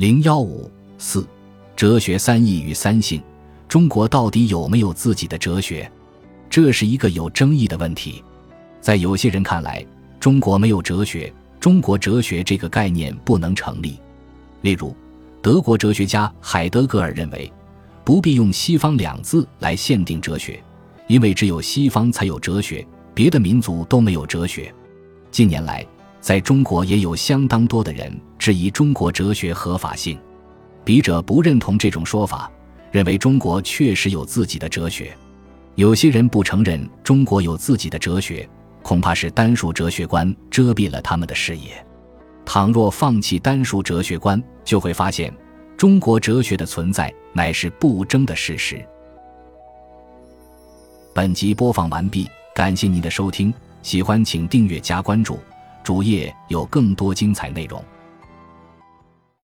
零幺五四，哲学三义与三性，中国到底有没有自己的哲学？这是一个有争议的问题。在有些人看来，中国没有哲学，中国哲学这个概念不能成立。例如，德国哲学家海德格尔认为，不必用“西方”两字来限定哲学，因为只有西方才有哲学，别的民族都没有哲学。近年来，在中国也有相当多的人质疑中国哲学合法性，笔者不认同这种说法，认为中国确实有自己的哲学。有些人不承认中国有自己的哲学，恐怕是单数哲学观遮蔽了他们的视野。倘若放弃单数哲学观，就会发现中国哲学的存在乃是不争的事实。本集播放完毕，感谢您的收听，喜欢请订阅加关注。主页有更多精彩内容。